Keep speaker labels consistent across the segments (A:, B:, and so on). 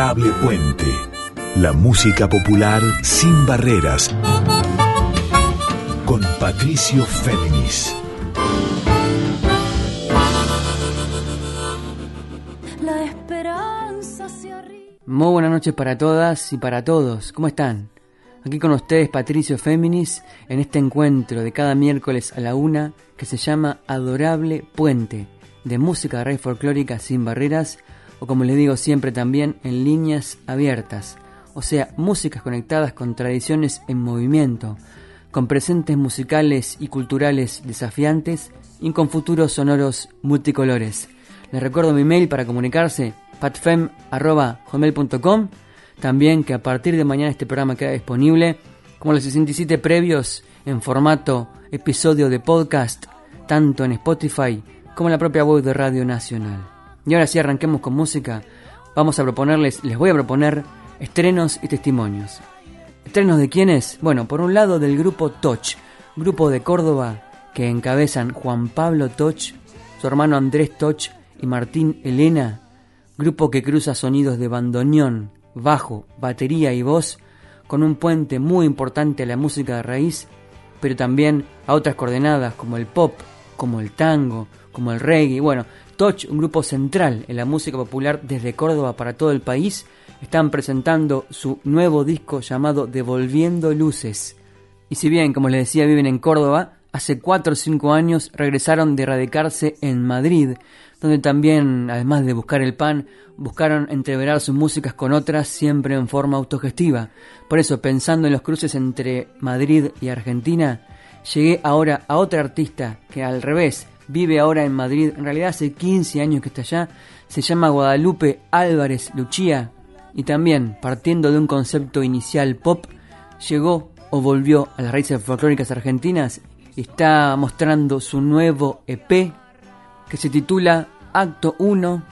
A: Adorable Puente. La música popular sin barreras. Con Patricio Féminis.
B: La esperanza se
C: Muy buenas noches para todas y para todos. ¿Cómo están? Aquí con ustedes Patricio Féminis en este encuentro de cada miércoles a la una que se llama Adorable Puente de música de raíz folclórica sin barreras o como les digo siempre también en líneas abiertas, o sea, músicas conectadas con tradiciones en movimiento, con presentes musicales y culturales desafiantes y con futuros sonoros multicolores. Les recuerdo mi mail para comunicarse, patfem.com, también que a partir de mañana este programa queda disponible, como los 67 previos, en formato episodio de podcast, tanto en Spotify como en la propia web de Radio Nacional. Y ahora sí arranquemos con música. Vamos a proponerles, les voy a proponer estrenos y testimonios. ¿Estrenos de quiénes? Bueno, por un lado del grupo Toch, grupo de Córdoba que encabezan Juan Pablo Toch, su hermano Andrés Toch y Martín Elena, grupo que cruza sonidos de bandoneón, bajo, batería y voz, con un puente muy importante a la música de raíz, pero también a otras coordenadas como el pop, como el tango, como el reggae. Bueno, Toch, un grupo central en la música popular desde Córdoba para todo el país, están presentando su nuevo disco llamado Devolviendo Luces. Y si bien, como les decía, viven en Córdoba, hace 4 o 5 años regresaron de radicarse en Madrid, donde también, además de buscar el pan, buscaron entreverar sus músicas con otras siempre en forma autogestiva. Por eso, pensando en los cruces entre Madrid y Argentina, llegué ahora a otra artista que al revés vive ahora en Madrid, en realidad hace 15 años que está allá, se llama Guadalupe Álvarez Luchía y también, partiendo de un concepto inicial pop, llegó o volvió a las raíces folclóricas argentinas y está mostrando su nuevo EP que se titula Acto 1,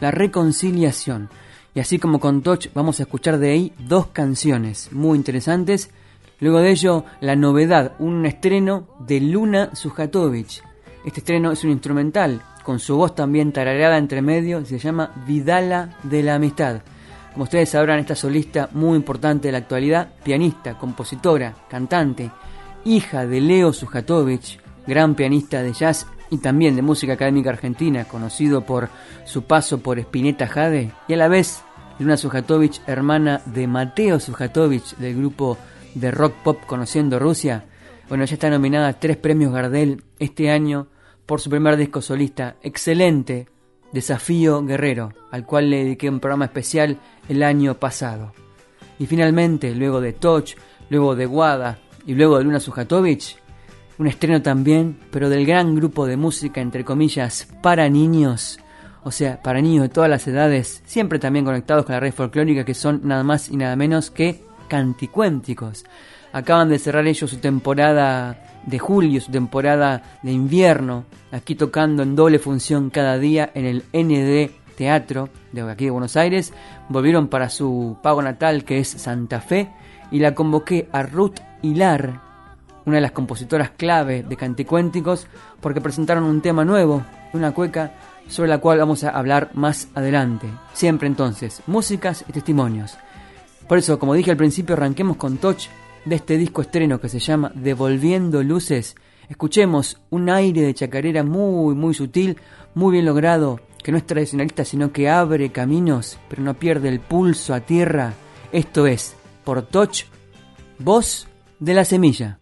C: La Reconciliación. Y así como con Toch vamos a escuchar de ahí dos canciones muy interesantes. Luego de ello, la novedad, un estreno de Luna Sujatovich. Este estreno es un instrumental, con su voz también tarareada entre medio, se llama Vidala de la Amistad. Como ustedes sabrán, esta solista muy importante de la actualidad, pianista, compositora, cantante, hija de Leo Sujatovich, gran pianista de jazz y también de música académica argentina, conocido por su paso por Spinetta Jade, y a la vez Luna Sujatovich, hermana de Mateo Sujatovich del grupo de rock pop Conociendo Rusia. Bueno, ella está nominada a tres premios Gardel este año por su primer disco solista, excelente, Desafío Guerrero, al cual le dediqué un programa especial el año pasado. Y finalmente, luego de Toch, luego de Guada y luego de Luna Sujatovich, un estreno también, pero del gran grupo de música, entre comillas, para niños, o sea, para niños de todas las edades, siempre también conectados con la red folclórica, que son nada más y nada menos que canticuénticos. Acaban de cerrar ellos su temporada de julio, su temporada de invierno, aquí tocando en doble función cada día en el ND Teatro de aquí de Buenos Aires. Volvieron para su pago natal que es Santa Fe y la convoqué a Ruth Hilar, una de las compositoras clave de Canticuénticos, porque presentaron un tema nuevo, una cueca, sobre la cual vamos a hablar más adelante. Siempre entonces, músicas y testimonios. Por eso, como dije al principio, arranquemos con Touch de este disco estreno que se llama Devolviendo Luces, escuchemos un aire de chacarera muy, muy sutil, muy bien logrado, que no es tradicionalista, sino que abre caminos, pero no pierde el pulso a tierra. Esto es, por Toch, voz de la semilla.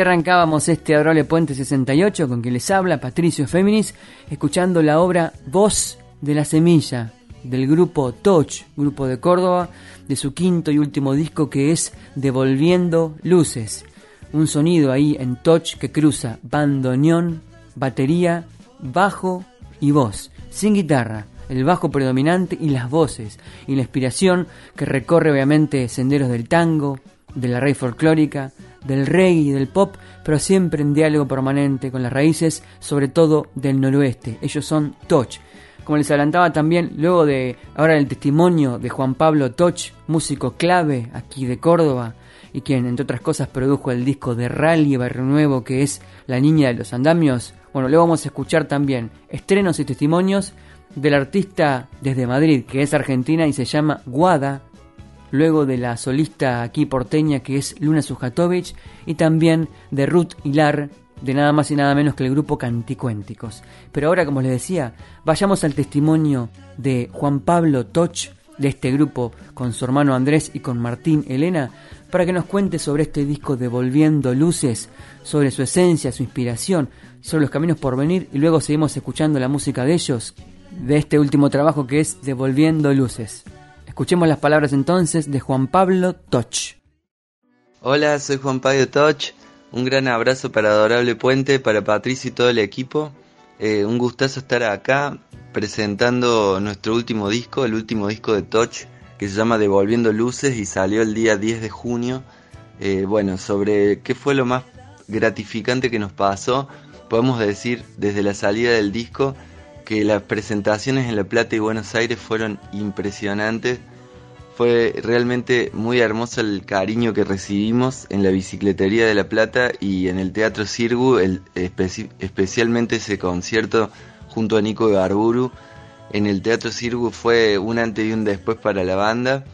C: Arrancábamos este Adorable Puente 68 con quien les habla Patricio Féminis, escuchando la obra Voz de la Semilla del grupo Touch, grupo de Córdoba, de su quinto y último disco que es Devolviendo Luces. Un sonido ahí en Touch que cruza bandoneón, batería, bajo y voz, sin guitarra, el bajo predominante y las voces, y la inspiración que recorre obviamente senderos del tango, de la raíz folclórica, del reggae y del pop, pero siempre en diálogo permanente con las raíces, sobre todo del noroeste. Ellos son Toch. Como les adelantaba también, luego de ahora el testimonio de Juan Pablo Toch, músico clave aquí de Córdoba, y quien entre otras cosas produjo el disco de Rally Barrio Nuevo que es La Niña de los Andamios, bueno, luego vamos a escuchar también estrenos y testimonios del artista desde Madrid, que es argentina y se llama Guada, luego de la solista aquí porteña que es Luna Sujatovic y también de Ruth Hilar de nada más y nada menos que el grupo Canticuénticos. Pero ahora, como les decía, vayamos al testimonio de Juan Pablo Toch de este grupo con su hermano Andrés y con Martín Elena para que nos cuente sobre este disco Devolviendo Luces, sobre su esencia, su inspiración, sobre los caminos por venir y luego seguimos escuchando la música de ellos, de este último trabajo que es Devolviendo Luces. Escuchemos las palabras entonces de Juan Pablo Toch.
D: Hola, soy Juan Pablo Toch. Un gran abrazo para Adorable Puente, para Patricio y todo el equipo. Eh, un gustazo estar acá presentando nuestro último disco, el último disco de Toch, que se llama Devolviendo Luces y salió el día 10 de junio. Eh, bueno, sobre qué fue lo más gratificante que nos pasó, podemos decir desde la salida del disco que las presentaciones en La Plata y Buenos Aires fueron impresionantes. Fue realmente muy hermoso el cariño que recibimos en la bicicletería de La Plata y en el Teatro Cirgu, el, especialmente ese concierto junto a Nico Garburu. En el Teatro Cirgu fue un antes y un después para la banda,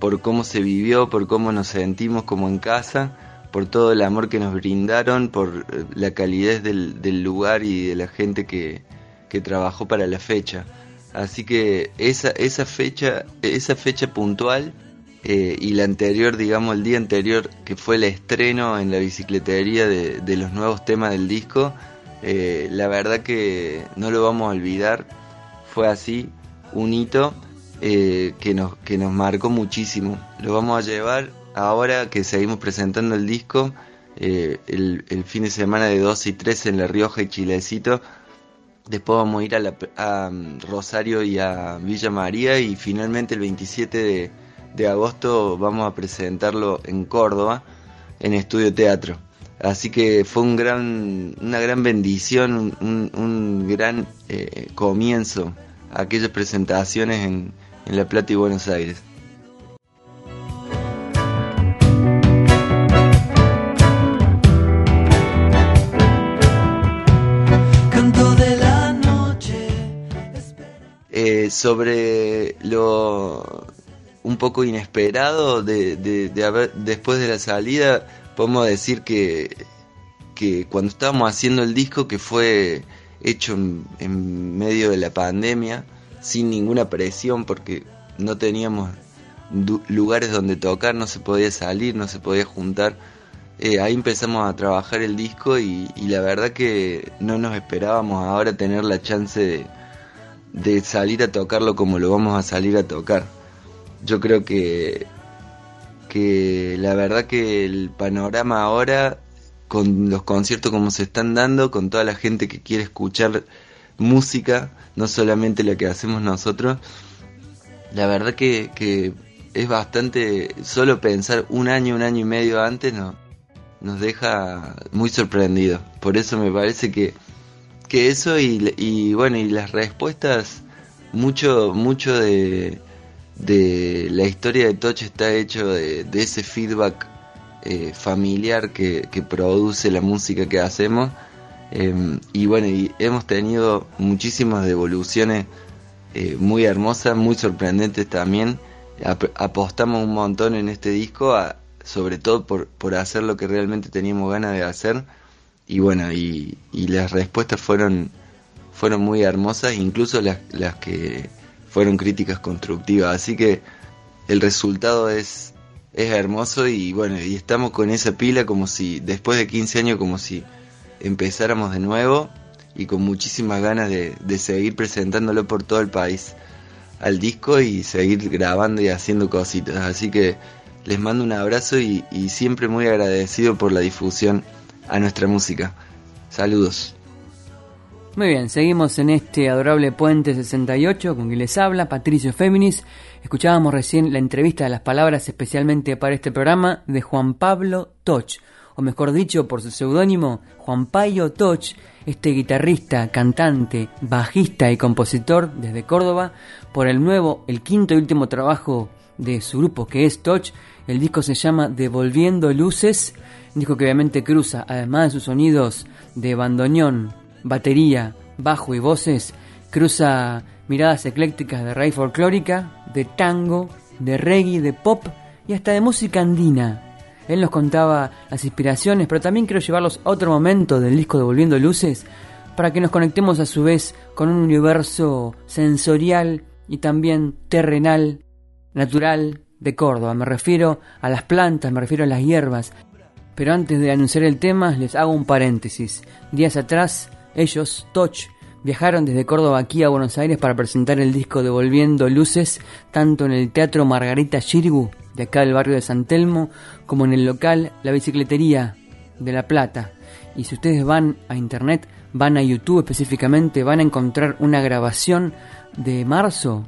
D: por cómo se vivió, por cómo nos sentimos como en casa, por todo el amor que nos brindaron, por eh, la calidez del lugar y de la gente que, que trabajó para la fecha. Así que esa, esa fecha, esa fecha puntual eh, y la anterior, digamos el día anterior, que fue el estreno en la bicicletería de, los nuevos temas del disco, eh, la verdad que no lo vamos a olvidar. Fue así, un hito eh, que, nos, que nos marcó muchísimo. Lo vamos a llevar ahora que seguimos presentando el disco. el, el, fin de semana de 12 y 13 en La Rioja y Chilecito Después vamos a ir a, mm, Rosario y a Villa María y finalmente el 27 de, agosto vamos a presentarlo en Córdoba en Estudio Teatro. Así que fue una gran bendición, un, gran eh, comienzo a aquellas presentaciones en La Plata y Buenos Aires. Sobre lo un poco inesperado de, haber, después de la salida, podemos decir que, que cuando estábamos haciendo el disco, que fue hecho en, medio de la pandemia, sin ninguna presión, porque no teníamos lugares donde tocar, no se podía salir, no se podía juntar. Eh, ahí empezamos a trabajar el disco y, y, la verdad que no nos esperábamos ahora tener la chance de, de salir a tocarlo como lo vamos a salir a tocar. Yo creo que, que la verdad que el panorama ahora, con los conciertos como se están dando, con toda la gente que quiere escuchar música, no solamente la que hacemos nosotros, la verdad que, que es bastante, solo pensar un año, un año y medio antes no, nos deja muy sorprendidos. Por eso me parece que que eso y, bueno, y las respuestas, mucho, mucho de, de la historia de Toch está hecho de, ese feedback eh, familiar que, produce la música que hacemos. Em, y bueno, y hemos tenido muchísimas devoluciones eh, muy hermosas, muy sorprendentes también. apostamos un montón en este disco, sobre todo por, por hacer lo que realmente teníamos ganas de hacer y bueno, y, las respuestas fueron, fueron muy hermosas, incluso las, las que fueron críticas constructivas. Así que el resultado es, es hermoso y bueno, y estamos con esa pila como si, después de 15 años, como si empezáramos de nuevo y con muchísimas ganas de, de seguir presentándolo por todo el país al disco y seguir grabando y haciendo cositas. Así que les mando un abrazo y, y siempre muy agradecido por la difusión a nuestra música. Saludos.
C: Muy bien, seguimos en este adorable Puente 68 con quien les habla, Patricio Féminis. Escuchábamos recién la entrevista de las palabras especialmente para este programa de Juan Pablo Toch, o mejor dicho por su seudónimo, Juan Payo Toch, este guitarrista, cantante, bajista y compositor desde Córdoba, por el nuevo, el quinto y último trabajo de su grupo que es Toch. El disco se llama Devolviendo Luces, disco que obviamente cruza, además de sus sonidos de bandoneón, batería, bajo y voces, cruza miradas eclécticas de raíz folclórica, de tango, de reggae, de pop y hasta de música andina. Él nos contaba las inspiraciones, pero también quiero llevarlos a otro momento del disco Devolviendo Luces para que nos conectemos a su vez con un universo sensorial y también terrenal, natural de Córdoba. Me refiero a las plantas, me refiero a las hierbas. Pero antes de anunciar el tema, les hago un paréntesis. Días atrás, ellos, Toch, viajaron desde Córdoba aquí a Buenos Aires para presentar el disco Devolviendo Luces, tanto en el Teatro Margarita Chirgu, de acá del barrio de San Telmo, como en el local La Bicicletería de La Plata. Y si ustedes van a internet, van a YouTube específicamente, van a encontrar una grabación de marzo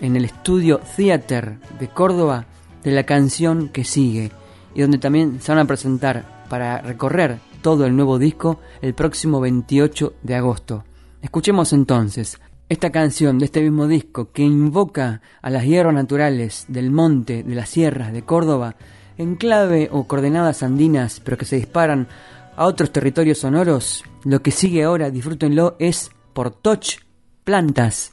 C: en el estudio Theater de Córdoba de la canción que sigue, y donde también se van a presentar para recorrer todo el nuevo disco el próximo 28 de agosto. Escuchemos entonces esta canción de este mismo disco que invoca a las hierbas naturales del monte, de las sierras de Córdoba, en clave o coordenadas andinas, pero que se disparan a otros territorios sonoros. Lo que sigue ahora, disfrútenlo, es por Toch Plantas.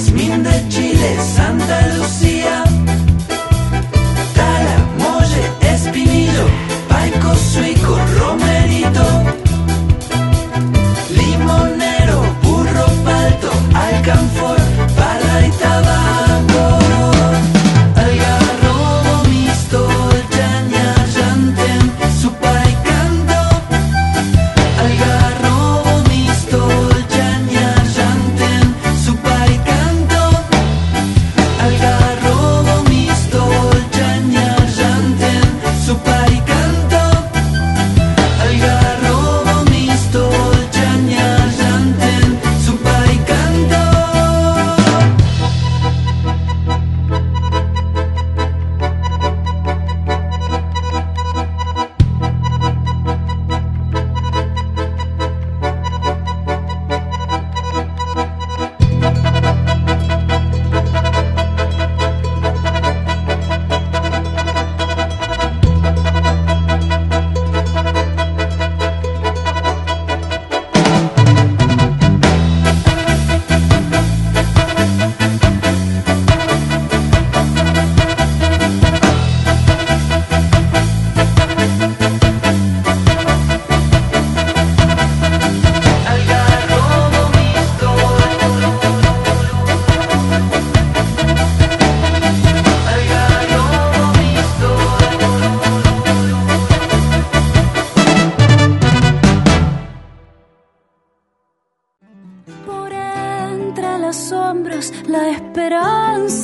E: Jazmín de Chile, Santa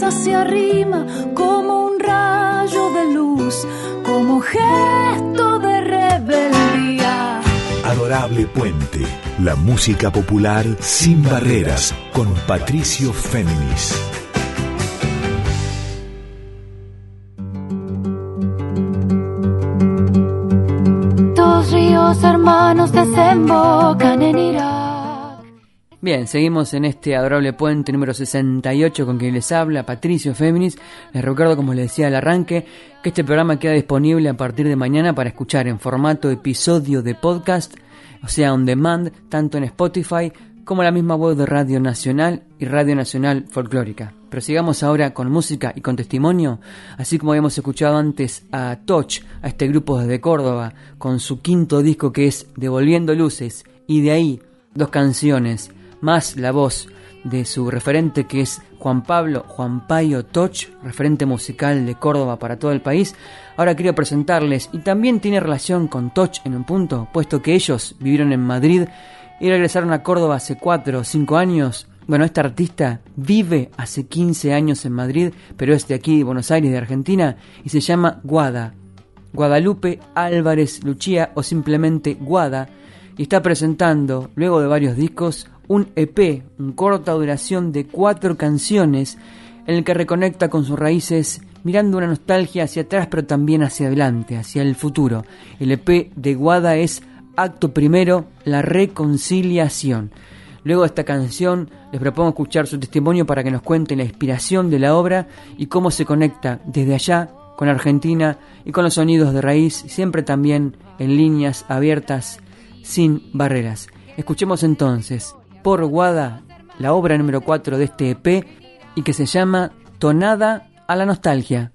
B: esperanza se arrima como un rayo de luz, como gesto de rebeldía.
A: Adorable Puente, la música popular sin barreras con Patricio Féminis.
B: Dos ríos hermanos desembocan en Irak.
C: Bien, seguimos en este adorable puente número 68 con quien les habla Patricio Féminis. Les recuerdo, como les decía al arranque, que este programa queda disponible a partir de mañana para escuchar en formato episodio de podcast, o sea, on demand, tanto en Spotify como la misma web de Radio Nacional y Radio Nacional Folclórica. Pero sigamos ahora con música y con testimonio, así como habíamos escuchado antes a Toch, a este grupo desde Córdoba, con su quinto disco que es Devolviendo Luces, y de ahí dos canciones, más la voz de su referente que es Juan Pablo Juan Payo Toch, referente musical de Córdoba para todo el país. Ahora quiero presentarles, y también tiene relación con Toch en un punto, puesto que ellos vivieron en Madrid y regresaron a Córdoba hace 4 o 5 años. Bueno, esta artista vive hace 15 años en Madrid, pero es de aquí, de Buenos Aires, de Argentina, y se llama Guada. Guadalupe Álvarez Luchía o simplemente Guada, y está presentando, luego de varios discos, un EP, un corta duración de cuatro canciones, en el que reconecta con sus raíces mirando una nostalgia hacia atrás pero también hacia adelante, hacia el futuro. El EP de Guada es Acto Primero, La Reconciliación. Luego de esta canción les propongo escuchar su testimonio para que nos cuente la inspiración de la obra y cómo se conecta desde allá con Argentina y con los sonidos de raíz, siempre también en líneas abiertas, sin barreras. Escuchemos entonces por Guada la obra número 4 de este EP y que se llama Tonada a la Nostalgia.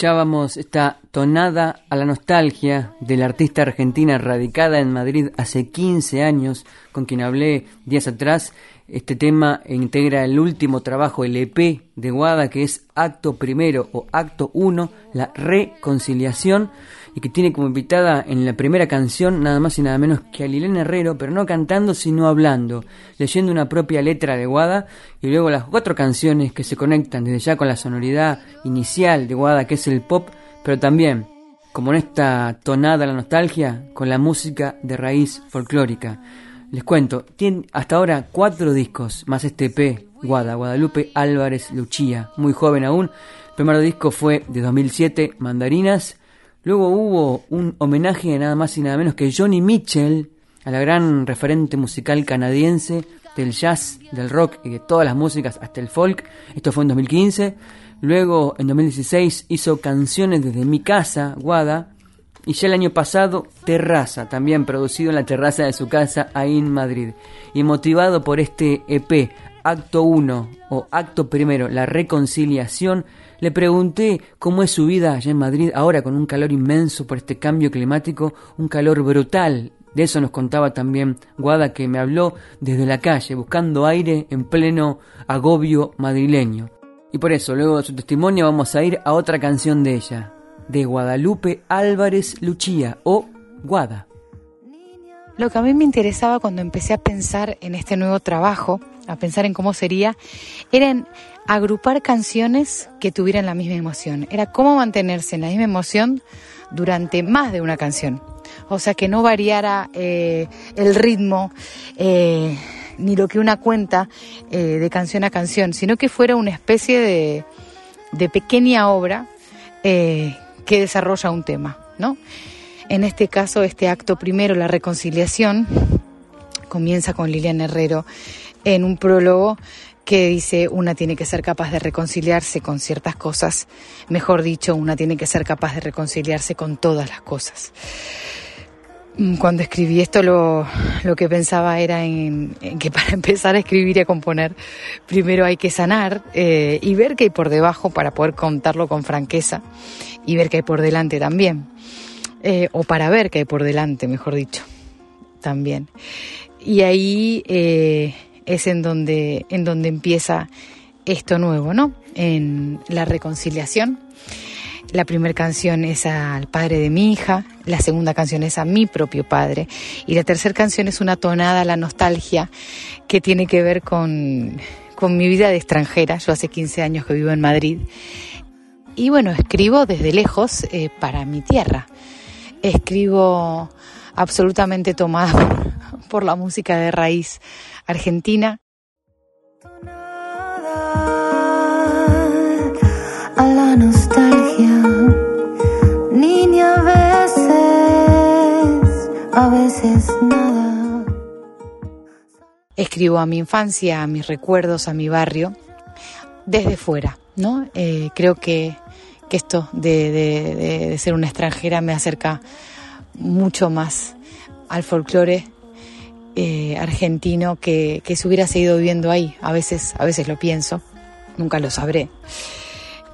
C: Escuchábamos esta tonada a la nostalgia de la artista argentina radicada en Madrid hace 15 años, con quien hablé días atrás. Este tema integra el último trabajo, el EP de Guada, que es Acto Primero o Acto 1, la reconciliación y que tiene como invitada en la primera canción nada más y nada menos que a Lilena Herrero, pero no cantando sino hablando, leyendo una propia letra de Guada y luego las cuatro canciones que se conectan desde ya con la sonoridad inicial de Guada que es el pop, pero también, como en esta tonada la nostalgia, con la música de raíz folclórica. Les cuento, tiene hasta ahora cuatro discos, más este EP, Guada, Guadalupe Álvarez Luchía, muy joven aún. El primer disco fue de 2007, Mandarinas, Luego hubo un homenaje nada más y nada menos que Johnny Mitchell, a la gran referente musical canadiense del jazz, del rock y de todas las músicas hasta el folk. Esto fue en 2015. Luego en 2016 hizo Canciones desde mi casa, Guada. Y ya el año pasado, Terraza, también producido en la terraza de su casa ahí en Madrid. Y motivado por este EP, Acto 1 o Acto Primero, La Reconciliación, le pregunté cómo es su vida allá en Madrid, ahora con un calor inmenso por este cambio climático, un calor brutal. De eso nos contaba también Guada, que me habló desde la calle, buscando aire en pleno agobio madrileño. Y por eso, luego de su testimonio, vamos a ir a otra canción de ella, de Guadalupe Álvarez Luchía, o Guada.
F: Lo que a mí me interesaba cuando empecé a pensar en este nuevo trabajo, a pensar en cómo sería, era agrupar canciones que tuvieran la misma emoción. Era cómo mantenerse en la misma emoción durante más de una canción. O sea, que no variara eh, el ritmo eh, ni lo que una cuenta eh, de canción a canción, sino que fuera una especie de, de pequeña obra que desarrolla un tema, ¿no? En este caso, este acto primero, la reconciliación, comienza con Lilian Herrero en un prólogo que dice una tiene que ser capaz de reconciliarse con ciertas cosas, mejor dicho, una tiene que ser capaz de reconciliarse con todas las cosas. Mm, cuando escribí esto lo, que pensaba era en, que para empezar a escribir y a componer primero hay que sanar eh, y ver qué hay por debajo para poder contarlo con franqueza y ver qué hay por delante también. Eh, o para ver qué hay por delante, mejor dicho, también. Y ahí... Eh, es en donde, en donde empieza esto nuevo, ¿no? En la reconciliación. La primera canción es al padre de mi hija, la segunda canción es a mi propio padre y la tercera canción es una tonada a la nostalgia que tiene que ver con, con mi vida de extranjera. Yo hace 15 años que vivo en Madrid y bueno, escribo desde lejos eh, para mi tierra. Escribo absolutamente tomada por la música de raíz Argentina.
B: A la nostalgia, niña, a veces, a veces nada.
F: Escribo a mi infancia, a mis recuerdos, a mi barrio, desde fuera, ¿no? Eh, creo que, que esto de, de ser una extranjera me acerca mucho más al folclore eh, argentino que, que se hubiera seguido viviendo ahí. A veces, a veces lo pienso, nunca lo sabré.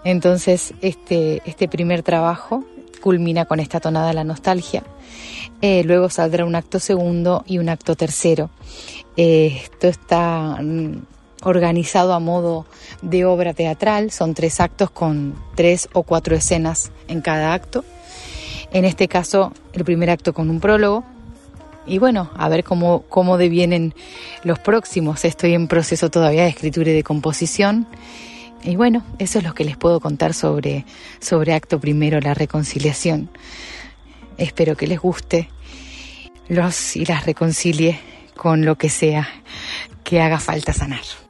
F: Entonces, este, este primer trabajo culmina con esta tonada la nostalgia. Eh, luego saldrá un acto segundo y un acto tercero. Eh, esto está mm, organizado a modo de obra teatral. Son tres actos con tres o cuatro escenas en cada acto. En este caso, el primer acto con un prólogo, y bueno, a ver cómo, cómo devienen los próximos. Estoy en proceso todavía de escritura y de composición. Y bueno, eso es lo que les puedo contar sobre, sobre Acto Primero, la reconciliación. Espero que les guste los y las reconcilie con lo que sea que haga falta sanar.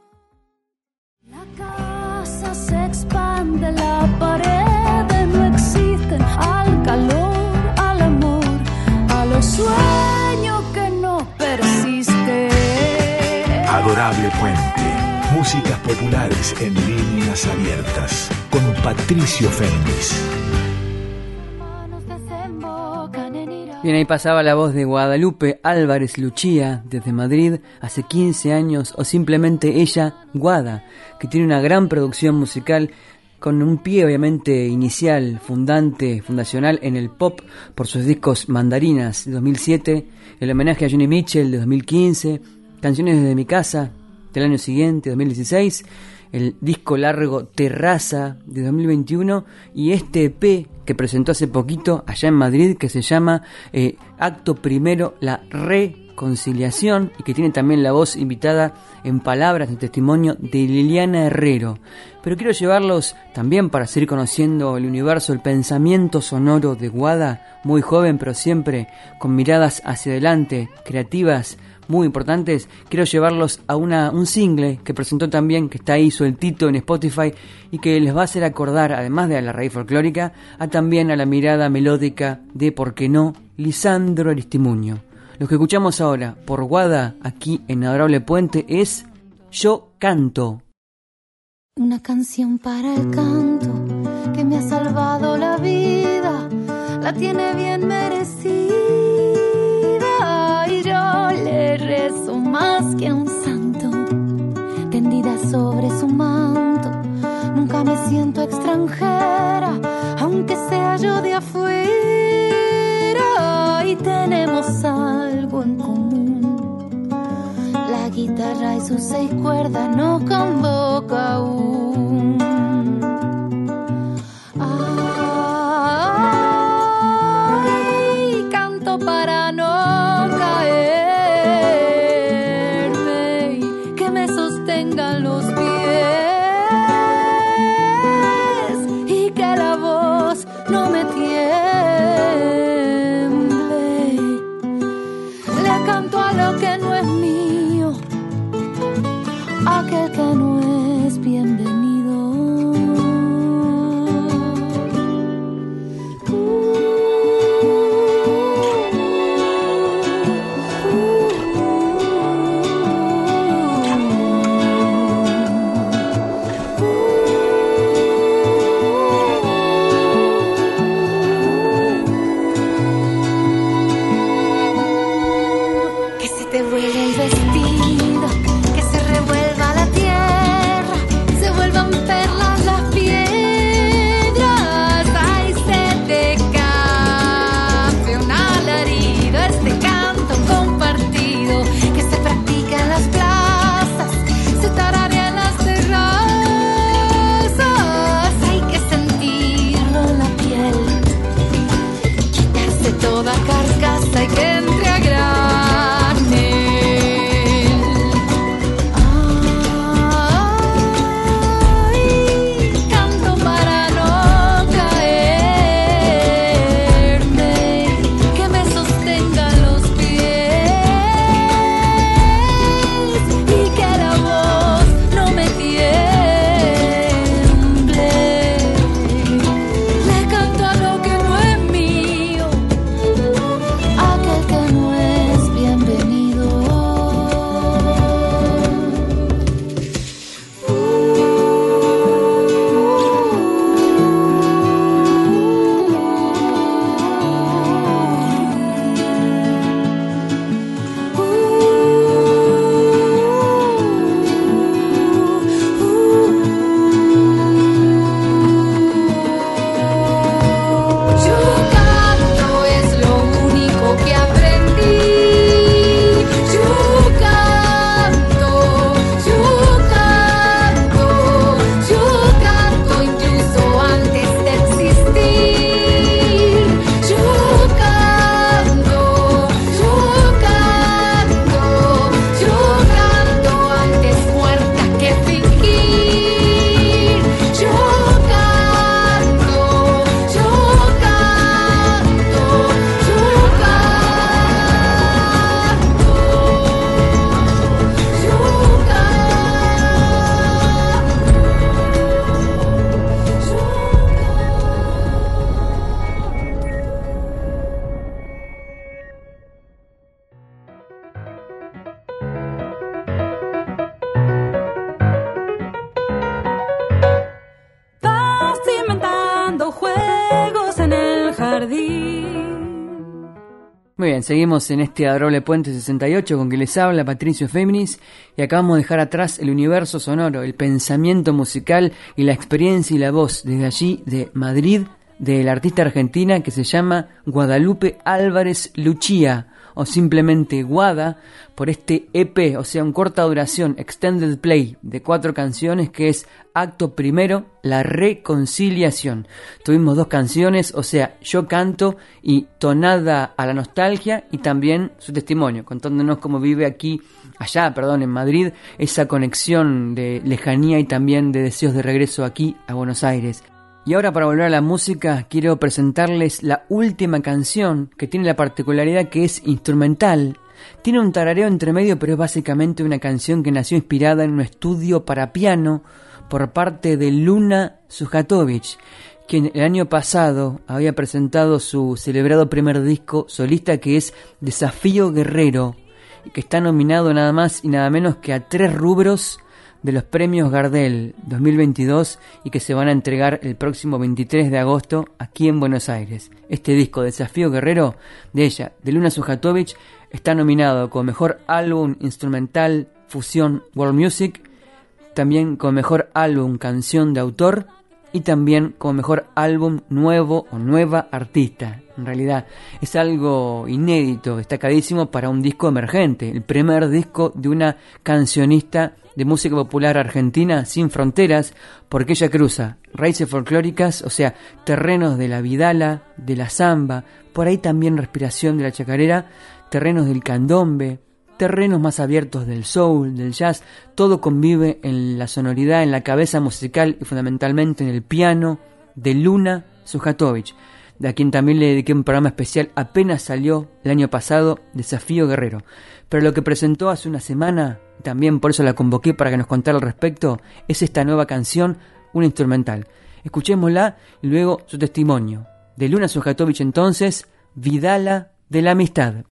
A: Puente. Músicas populares en líneas abiertas. Con Patricio Fernández.
C: Bien, ahí pasaba la voz de Guadalupe Álvarez Luchía desde Madrid hace 15 años o simplemente ella, Guada, que tiene una gran producción musical con un pie obviamente inicial, fundante, fundacional en el pop por sus discos Mandarinas de 2007, el homenaje a Johnny Mitchell de 2015, Canciones desde mi casa del año siguiente, 2016, el disco largo Terraza de 2021 y este EP que presentó hace poquito allá en Madrid que se llama eh, Acto Primero, la reconciliación y que tiene también la voz invitada en palabras de testimonio de Liliana Herrero. Pero quiero llevarlos también para seguir conociendo el universo, el pensamiento sonoro de Guada, muy joven pero siempre con miradas hacia adelante, creativas, muy importantes, quiero llevarlos a una, un single que presentó también, que está ahí sueltito en Spotify y que les va a hacer acordar, además de a la raíz folclórica, a también a la mirada melódica de, ¿por qué no?, Lisandro Aristimuño. Lo que escuchamos ahora por Guada, aquí en Adorable Puente, es Yo Canto.
B: Una canción para el canto que me ha salvado la vida, la tiene bien merecida que un santo, tendida sobre su manto. Nunca me siento extranjera, aunque sea yo de afuera. Y tenemos algo en común. La guitarra y sus seis cuerdas nos convoca aún. el vestido, que
C: seguimos en este adorable puente 68 con que les habla Patricio Féminis y acabamos de dejar atrás el universo sonoro, el pensamiento musical y la experiencia y la voz desde allí de Madrid de la artista argentina que se llama Guadalupe Álvarez Luchía o simplemente Guada por este EP, o sea, un corta duración, extended play de cuatro canciones que es acto primero, la reconciliación. Tuvimos dos canciones, o sea, yo canto y tonada a la nostalgia y también su testimonio, contándonos cómo vive aquí, allá, perdón, en Madrid, esa conexión de lejanía y también de deseos de regreso aquí a Buenos Aires. Y ahora para volver a la música quiero presentarles la última canción que tiene la particularidad que es instrumental. Tiene un tarareo entre medio pero es básicamente una canción que nació inspirada en un estudio para piano por parte de Luna Sujatovic, quien el año pasado había presentado su celebrado primer disco solista que es Desafío Guerrero, y que está nominado nada más y nada menos que a tres rubros de los premios Gardel 2022 y que se van a entregar el próximo 23 de agosto aquí en Buenos Aires. Este disco Desafío Guerrero de ella, de Luna Sujatovic, está nominado como mejor álbum instrumental fusión world music, también como mejor álbum canción de autor y también como mejor álbum nuevo o nueva artista. En realidad es algo inédito, destacadísimo para un disco emergente, el primer disco de una cancionista de música popular argentina sin fronteras, porque ella cruza raíces folclóricas, o sea, terrenos de la vidala, de la zamba, por ahí también respiración de la chacarera, terrenos del candombe, terrenos más abiertos del soul, del jazz, todo convive en la sonoridad, en la cabeza musical y fundamentalmente en el piano de Luna Sujatovic, de a quien también le dediqué un programa especial apenas salió el año pasado, Desafío Guerrero. Pero lo que presentó hace una semana también por eso la convoqué para que nos contara al respecto, es esta nueva canción, una instrumental. Escuchémosla y luego su testimonio. De Luna Sujatovic entonces, Vidala de la Amistad.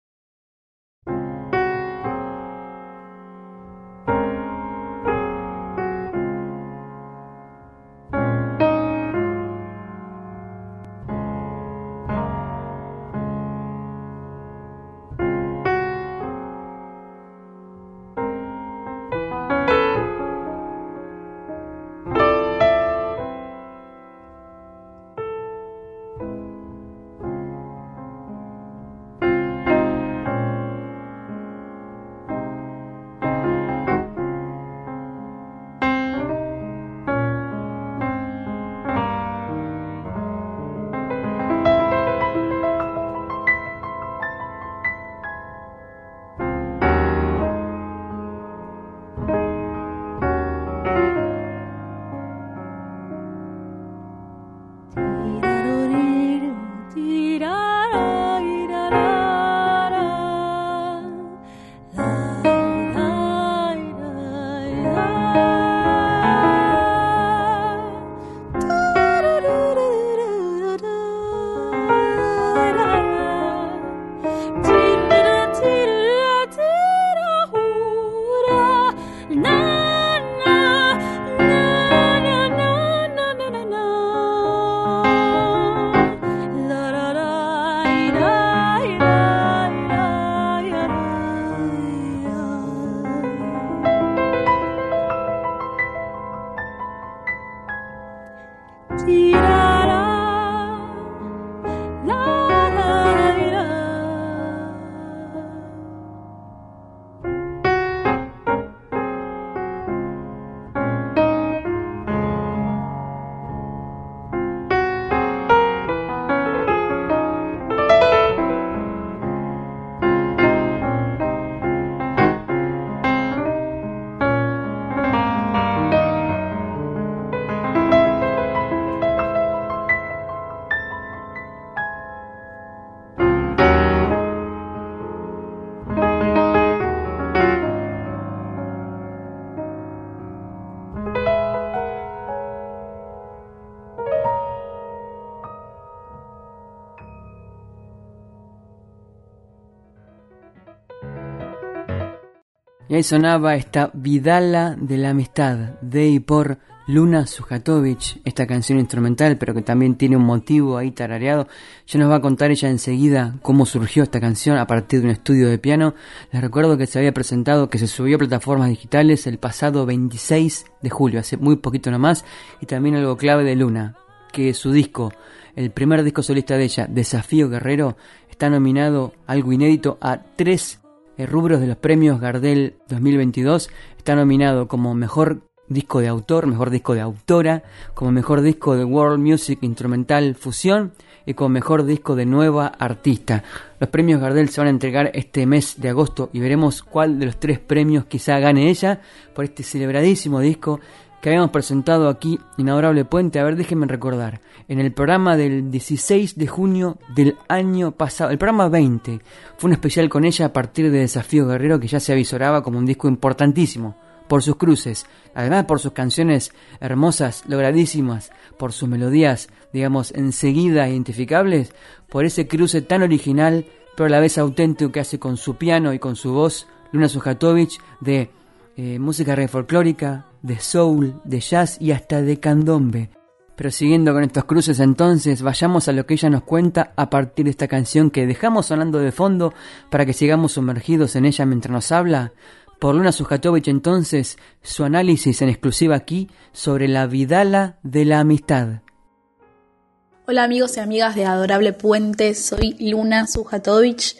C: Ahí sonaba esta Vidala de la Amistad, de y por Luna Sujatovic, esta canción instrumental, pero que también tiene un motivo ahí tarareado. Ya nos va a contar ella enseguida cómo surgió esta canción a partir de un estudio de piano. Les recuerdo que se había presentado, que se subió a plataformas digitales el pasado 26 de julio, hace muy poquito nomás, y también algo clave de Luna, que su disco, el primer disco solista de ella, Desafío Guerrero, está nominado algo inédito a tres rubros de los premios Gardel 2022. Está nominado como mejor disco de autor, mejor disco de autora, como mejor disco de World Music Instrumental Fusión y como mejor disco de nueva artista. Los premios Gardel se van a entregar este mes de agosto y veremos cuál de los tres premios quizá gane ella por este celebradísimo disco que habíamos presentado aquí en Adorable Puente. A ver, déjenme recordar. En el programa del 16 de junio del año pasado, el programa 20, fue un especial con ella a partir de Desafío Guerrero que ya se avisoraba como un disco importantísimo por sus cruces, además por sus canciones hermosas, logradísimas, por sus melodías, digamos, enseguida identificables, por ese cruce tan original, pero a la vez auténtico que hace con su piano y con su voz, Luna Sujatovic, de eh, música re folclórica, de soul, de jazz y hasta de candombe. Pero siguiendo con estos cruces entonces, vayamos a lo que ella nos cuenta a partir de esta canción que dejamos sonando de fondo para que sigamos sumergidos en ella mientras nos habla, por Luna Sujatovic entonces su análisis en exclusiva aquí sobre la vidala de la amistad.
G: Hola amigos y amigas de Adorable Puente, soy Luna Sujatovic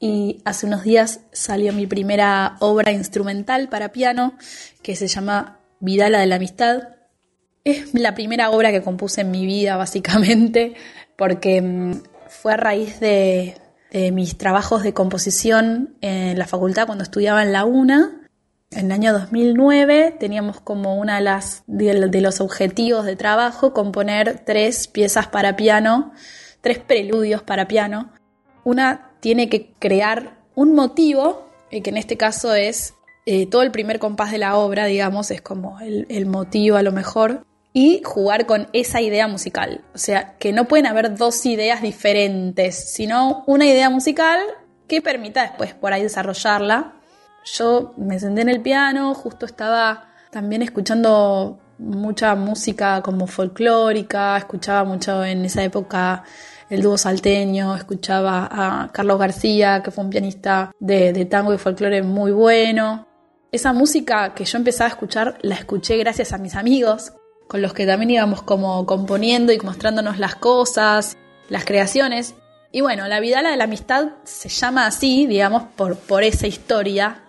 G: y hace unos días salió mi primera obra instrumental para piano que se llama Vidala de la Amistad. Es la primera obra que compuse en mi vida básicamente porque mm, fue a raíz de, mis trabajos de composición en la facultad cuando estudiaba en la UNA. En el año 2009 teníamos como una de, de, los objetivos de trabajo componer tres piezas para piano, tres preludios para piano. Una tiene que crear un motivo, que en este caso es eh, todo el primer compás de la obra, digamos, es como el, motivo a lo mejor y jugar con esa idea musical. O sea, que no pueden haber dos ideas diferentes, sino una idea musical que permita después por ahí desarrollarla. Yo me senté en el piano, justo estaba también escuchando mucha música como folclórica, escuchaba mucho en esa época el dúo salteño, escuchaba a Carlos García, que fue un pianista de tango y folclore muy bueno. Esa música que yo empezaba a escuchar la escuché gracias a mis amigos, con los que también íbamos como componiendo y mostrándonos las cosas, las creaciones. Y bueno, la Vidala de la Amistad se llama así, digamos, por, por esa historia.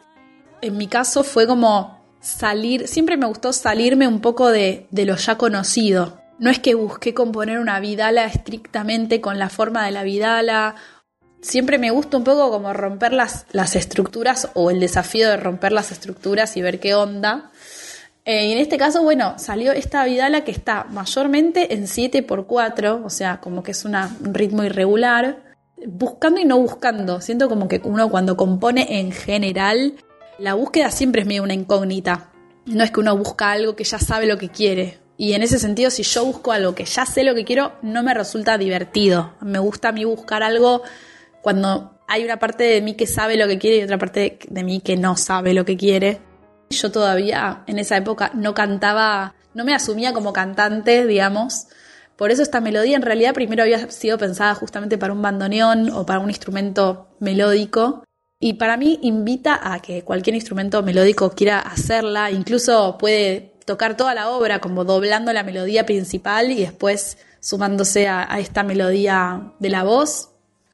G: En mi caso fue como salir, siempre me gustó salirme un poco de, de lo ya conocido. No es que busqué componer una Vidala estrictamente con la forma de la Vidala. Siempre me gusta un poco como romper las, las estructuras o el desafío de romper las estructuras y ver qué onda. Eh, y en este caso, bueno, salió esta Vidala que está mayormente en 7x4, o sea, como que es un ritmo irregular, buscando y no buscando. Siento como que uno cuando compone en general, la búsqueda siempre es medio una incógnita. No es que uno busca algo que ya sabe lo que quiere. Y en ese sentido, si yo busco algo que ya sé lo que quiero, no me resulta divertido. Me gusta a mí buscar algo cuando hay una parte de mí que sabe lo que quiere y otra parte de mí que no sabe lo que quiere yo todavía en esa época no cantaba, no me asumía como cantante, digamos. Por eso esta melodía en realidad primero había sido pensada justamente para un bandoneón o para un instrumento melódico. Y para mí invita a que cualquier instrumento melódico quiera hacerla, incluso puede tocar toda la obra como doblando la melodía principal y después sumándose a, esta melodía de la voz.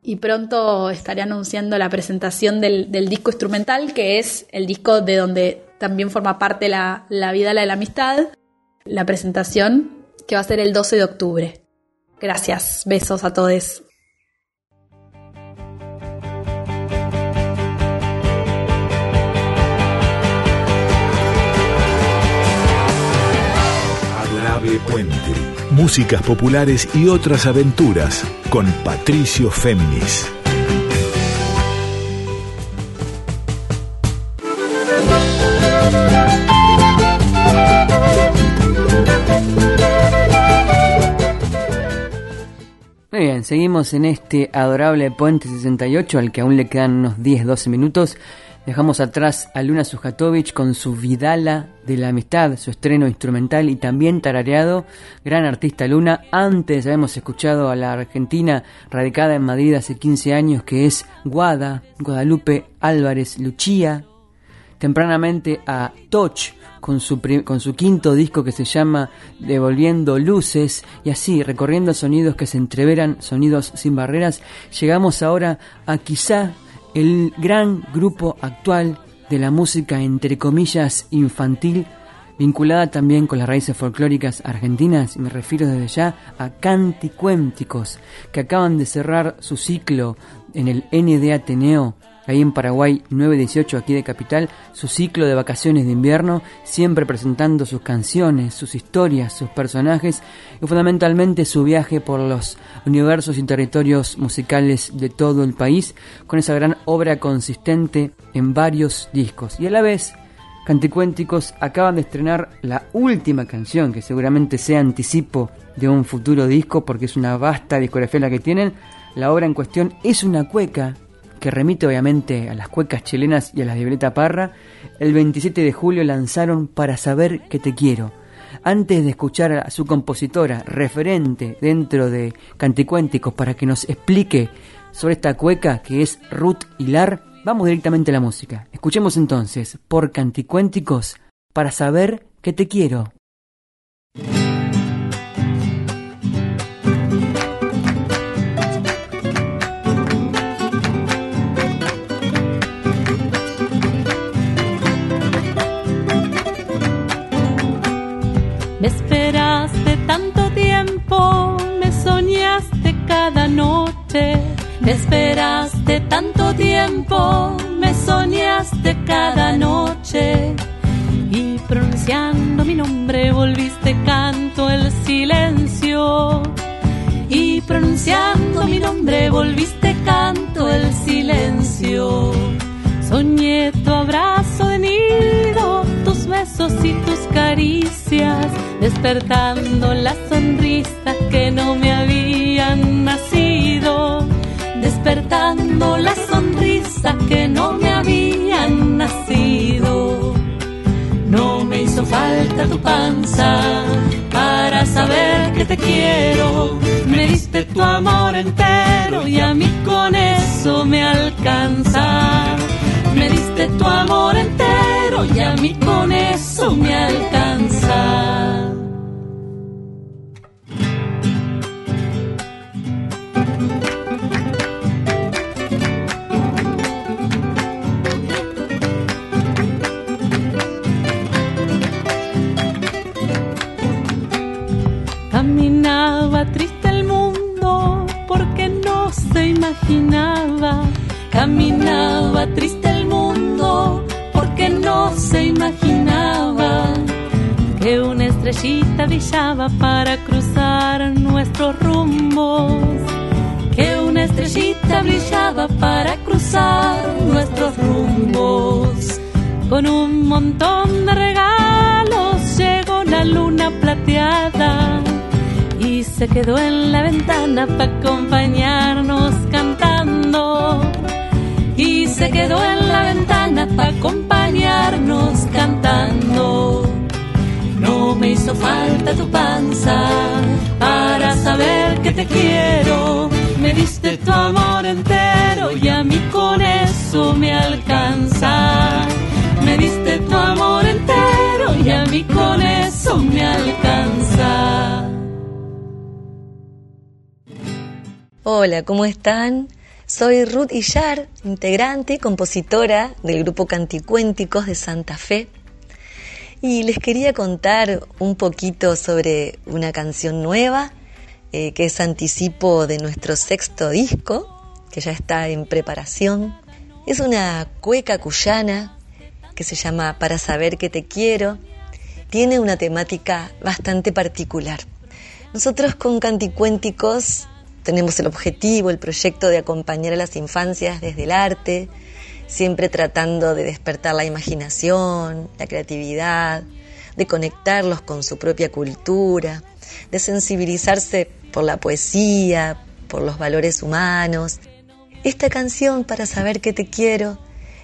G: Y pronto estaré anunciando la presentación del, del disco instrumental, que es el disco de donde también forma parte la, la vida la de la amistad, la presentación que va a ser el 12 de octubre. Gracias, besos a todos.
A: Puente. Músicas populares y otras aventuras con Patricio Féminis.
C: Muy bien, seguimos en este adorable Puente 68 al que aún le quedan unos 10-12 minutos Dejamos atrás a Luna Sujatovic con su Vidala de la Amistad, su estreno instrumental y también tarareado. Gran artista Luna. Antes habíamos escuchado a la argentina radicada en Madrid hace 15 años que es Guada, Guadalupe Álvarez Luchía. Tempranamente a Toch con su, con su quinto disco que se llama Devolviendo Luces y así recorriendo sonidos que se entreveran, sonidos sin barreras. Llegamos ahora a quizá el gran grupo actual de la música entre comillas infantil, vinculada también con las raíces folclóricas argentinas, y me refiero desde ya a Canticuénticos, que acaban de cerrar su ciclo en el ND Ateneo ahí en Paraguay 918 aquí de Capital, su ciclo de vacaciones de invierno, siempre presentando sus canciones, sus historias, sus personajes y fundamentalmente su viaje por los universos y territorios musicales de todo el país con esa gran obra consistente en varios discos. Y a la vez, Canticuénticos acaban de estrenar la última canción que seguramente sea anticipo de un futuro disco porque es una vasta discografía la que tienen. La obra en cuestión es una cueca que remite obviamente a las cuecas chilenas y a las de Violeta Parra, el 27 de julio lanzaron Para saber que te quiero. Antes de escuchar a su compositora, referente dentro de Canticuénticos, para que nos explique sobre esta cueca que es Ruth Hilar, vamos directamente a la música. Escuchemos entonces por Canticuénticos para saber que te quiero.
H: Me esperaste tanto tiempo, me soñaste cada noche. Me esperaste tanto tiempo, me soñaste cada noche. Y pronunciando mi nombre volviste canto el silencio. Y pronunciando mi nombre volviste canto el silencio. Soñé tu abrazo de nido, tus besos y tus caricias, despertando las sonrisas que no me habían nacido, despertando las sonrisas que no me habían nacido. No me hizo falta tu panza para saber que te quiero. Me diste tu amor entero y a mí con eso me alcanza. Me diste tu amor entero y a mí con eso me alcanza. Caminaba triste el mundo porque no se imaginaba. Caminaba triste el mundo no se imaginaba que una estrellita brillaba para cruzar nuestros rumbos. Que una estrellita brillaba para cruzar nuestros rumbos. Con un montón de regalos llegó la luna plateada y se quedó en la ventana para acompañarnos cantando. Y se quedó en la ventana acompañarnos cantando. No me hizo falta tu panza para saber que te quiero. Me diste tu amor entero y a mí con eso me alcanza. Me diste tu amor entero y a mí con eso me alcanza.
I: Hola, ¿cómo están? Soy Ruth Illar, integrante y compositora del grupo Canticuénticos de Santa Fe. Y les quería contar un poquito sobre una canción nueva eh, que es anticipo de nuestro sexto disco, que ya está en preparación. Es una cueca cuyana que se llama Para saber que te quiero. Tiene una temática bastante particular. Nosotros con Canticuénticos tenemos el objetivo, el proyecto de acompañar a las infancias desde el arte, siempre tratando de despertar la imaginación, la creatividad, de conectarlos con su propia cultura, de sensibilizarse por la poesía, por los valores humanos. Esta canción, para saber que te quiero,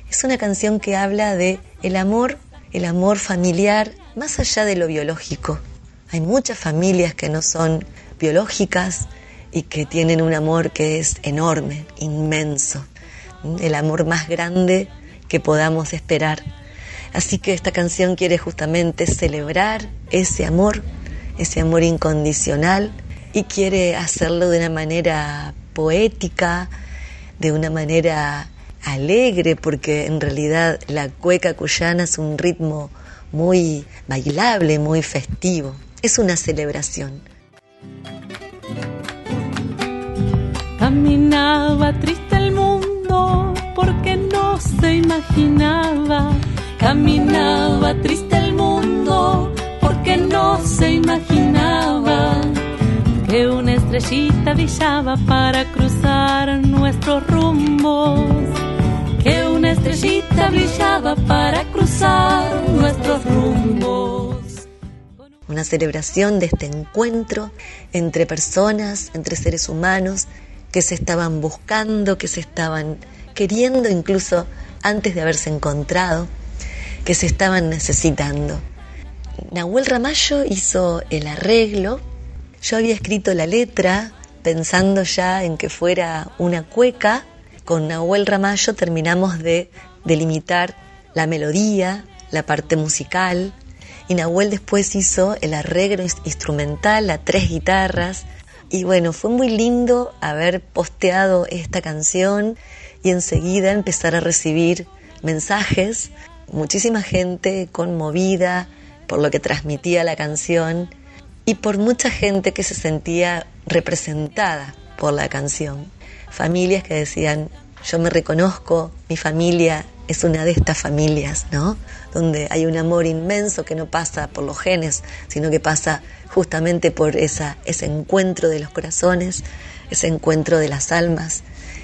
I: Es una canción que habla de el amor, el amor familiar, más allá de lo biológico. Hay muchas familias que no son biológicas y que tienen un amor que es enorme, inmenso, el amor más grande que podamos esperar. Así que esta canción quiere justamente celebrar ese amor, ese amor incondicional y quiere hacerlo de una manera poética, de una manera alegre, porque en realidad la cueca cuyana es un ritmo muy bailable, muy festivo. Es una celebración.
H: Caminaba triste el mundo porque no se imaginaba. Caminaba triste el mundo porque no se imaginaba que una estrellita brillaba para cruzar nuestros rumbos. Que una estrellita brillaba para cruzar nuestros rumbos.
I: Una celebración de este encuentro entre personas, entre seres humanos que se estaban buscando, que se estaban queriendo incluso antes de haberse encontrado, que se estaban necesitando. Nahuel Ramallo hizo el arreglo, yo había escrito la letra pensando ya en que fuera una cueca, con Nahuel Ramallo terminamos de delimitar la melodía, la parte musical, y Nahuel después hizo el arreglo instrumental a tres guitarras, y bueno, fue muy lindo haber posteado esta canción y enseguida empezar a recibir mensajes, muchísima gente conmovida por lo que transmitía la canción y por mucha gente que se sentía representada por la canción. Familias que decían, yo me reconozco, mi familia es una de estas familias, ¿no? Donde hay un amor inmenso que no pasa por los genes, sino que pasa justamente por esa, ese encuentro de los corazones, ese encuentro de las almas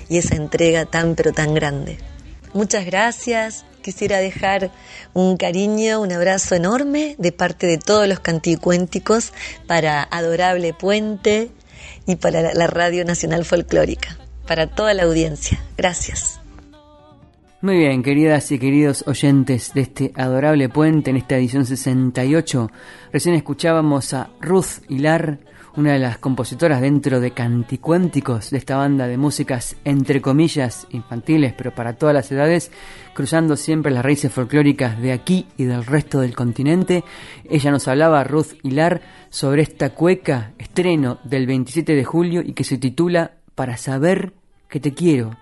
I: y esa entrega tan pero tan grande. Muchas gracias. Quisiera dejar un cariño, un abrazo enorme de parte de todos los canticuénticos para Adorable Puente y para la Radio Nacional Folclórica, para toda la audiencia. Gracias.
C: Muy bien, queridas y queridos oyentes de este adorable puente en esta edición 68, recién escuchábamos a Ruth Hilar, una de las compositoras dentro de Canticuénticos de esta banda de músicas entre comillas infantiles, pero para todas las edades, cruzando siempre las raíces folclóricas de aquí y del resto del continente. Ella nos hablaba, Ruth Hilar, sobre esta cueca estreno del 27 de julio y que se titula Para saber que te quiero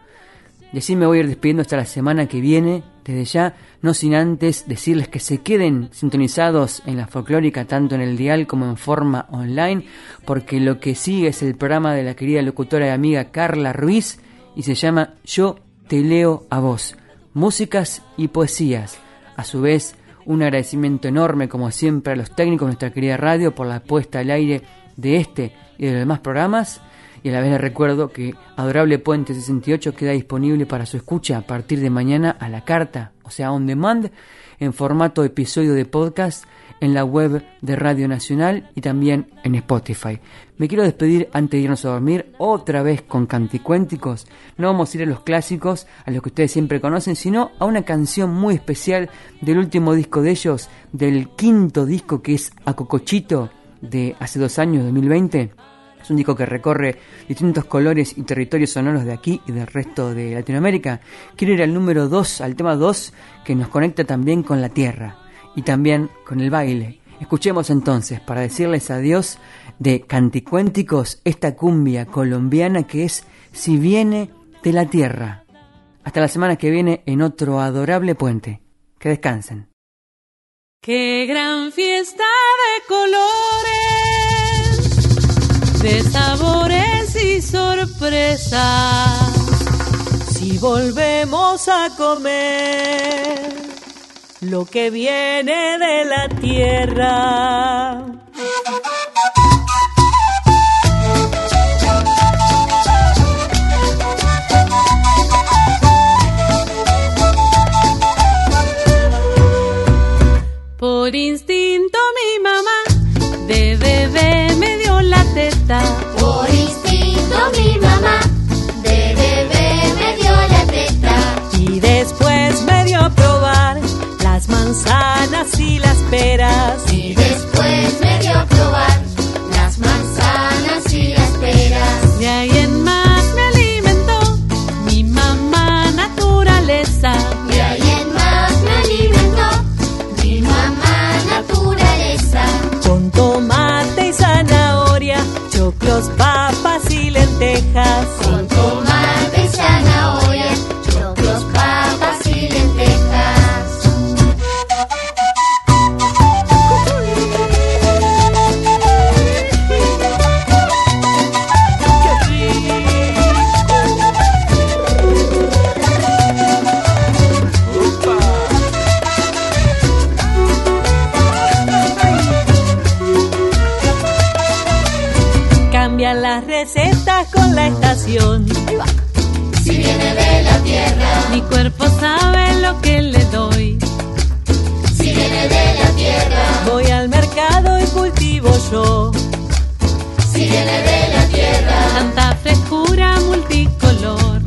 C: y así me voy a ir despidiendo hasta la semana que viene, desde ya, no sin antes decirles que se queden sintonizados en la folclórica, tanto en el dial como en forma online, porque lo que sigue es el programa de la querida locutora y amiga Carla Ruiz y se llama Yo te leo a vos, músicas y poesías. A su vez, un agradecimiento enorme, como siempre, a los técnicos de nuestra querida radio por la puesta al aire de este y de los demás programas y a la vez les recuerdo que Adorable Puente 68 queda disponible para su escucha a partir de mañana a la carta, o sea, on demand, en formato episodio de podcast en la web de Radio Nacional y también en Spotify. Me quiero despedir antes de irnos a dormir otra vez con canticuénticos. No vamos a ir a los clásicos, a los que ustedes siempre conocen, sino a una canción muy especial del último disco de ellos, del quinto disco que es A Cocochito de hace dos años, 2020. Es un disco que recorre distintos colores y territorios sonoros de aquí y del resto de Latinoamérica. Quiero ir al número 2, al tema 2, que nos conecta también con la tierra y también con el baile. Escuchemos entonces, para decirles adiós, de Canticuénticos, esta cumbia colombiana que es Si viene de la tierra. Hasta la semana que viene en otro adorable puente. Que descansen.
H: Qué gran fiesta de colores de sabores y sorpresas. Si volvemos a comer lo que viene de la tierra. Por
J: Por instinto mi mamá de bebé me dio la teta.
H: Y después me
J: dio a probar las manzanas y las peras.
H: Y después me dio a probar papas y lentejas.
J: Con tomate zanahoria,
H: recetas con la estación.
J: Si viene de la tierra,
H: Mi cuerpo sabe lo que le doy.
J: si viene de la tierra,
H: Voy al mercado y cultivo yo.
J: si viene de la tierra,
H: Tanta frescura multicolor.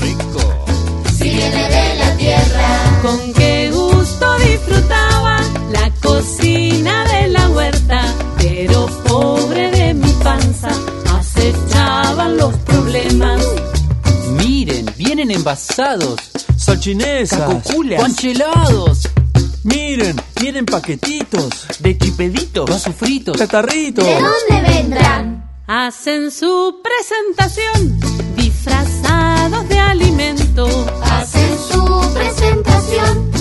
J: si viene de la tierra.
H: Con qué gusto disfrutaba la cocina de la huerta. Pero pobre de mi panza,
K: envasados.
L: Salchinesas.
K: Cacoculas. Conchelados.
L: Miren, vienen paquetitos.
K: De chipeditos. Vasos fritos.
L: Catarritos.
J: ¿De dónde vendrán?
H: Hacen su presentación disfrazados de alimento.
J: Hacen su presentación